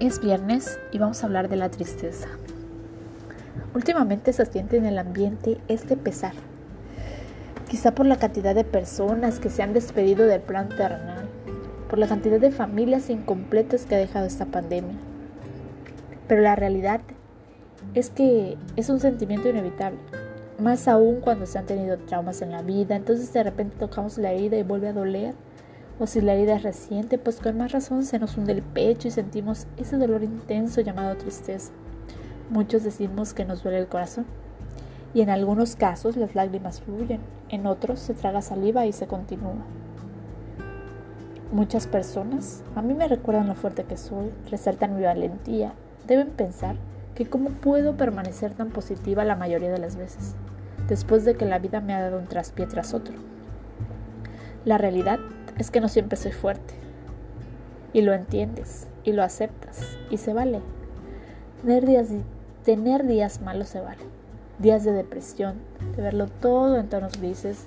es viernes y vamos a hablar de la tristeza. Últimamente se siente en el ambiente este pesar, quizá por la cantidad de personas que se han despedido del plan terrenal, por la cantidad de familias incompletas que ha dejado esta pandemia. Pero la realidad es que es un sentimiento inevitable, más aún cuando se han tenido traumas en la vida, entonces de repente tocamos la herida y vuelve a doler o si la herida es reciente, pues con más razón se nos hunde el pecho y sentimos ese dolor intenso llamado tristeza. Muchos decimos que nos duele el corazón. Y en algunos casos las lágrimas fluyen, en otros se traga saliva y se continúa. Muchas personas a mí me recuerdan lo fuerte que soy, resaltan mi valentía, deben pensar que cómo puedo permanecer tan positiva la mayoría de las veces, después de que la vida me ha dado un traspié tras otro. La realidad es que no siempre soy fuerte. Y lo entiendes, y lo aceptas, y se vale. Tener días, tener días malos se vale. Días de depresión, de verlo todo en tonos grises,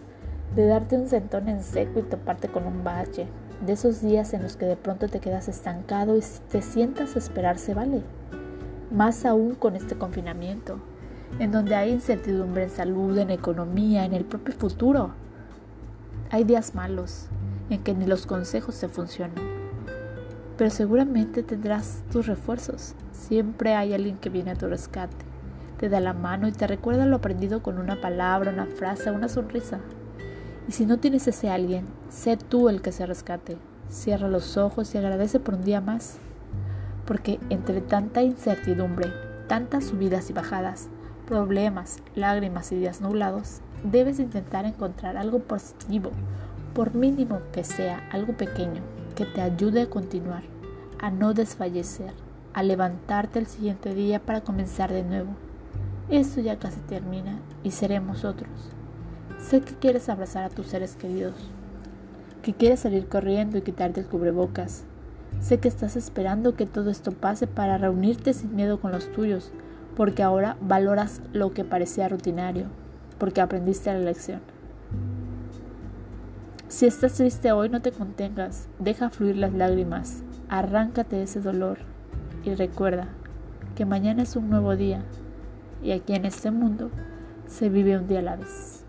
de darte un sentón en seco y toparte con un bache, de esos días en los que de pronto te quedas estancado y te sientas a esperar se vale. Más aún con este confinamiento, en donde hay incertidumbre en salud, en economía, en el propio futuro. Hay días malos, en que ni los consejos se funcionan. Pero seguramente tendrás tus refuerzos. Siempre hay alguien que viene a tu rescate, te da la mano y te recuerda lo aprendido con una palabra, una frase, una sonrisa. Y si no tienes ese alguien, sé tú el que se rescate. Cierra los ojos y agradece por un día más. Porque entre tanta incertidumbre, tantas subidas y bajadas, problemas, lágrimas y días nublados, debes intentar encontrar algo positivo, por mínimo que sea algo pequeño, que te ayude a continuar, a no desfallecer, a levantarte el siguiente día para comenzar de nuevo. Esto ya casi termina y seremos otros. Sé que quieres abrazar a tus seres queridos, que quieres salir corriendo y quitarte el cubrebocas. Sé que estás esperando que todo esto pase para reunirte sin miedo con los tuyos, porque ahora valoras lo que parecía rutinario, porque aprendiste la lección. Si estás triste hoy, no te contengas, deja fluir las lágrimas, arráncate ese dolor. Y recuerda que mañana es un nuevo día y aquí en este mundo se vive un día a la vez.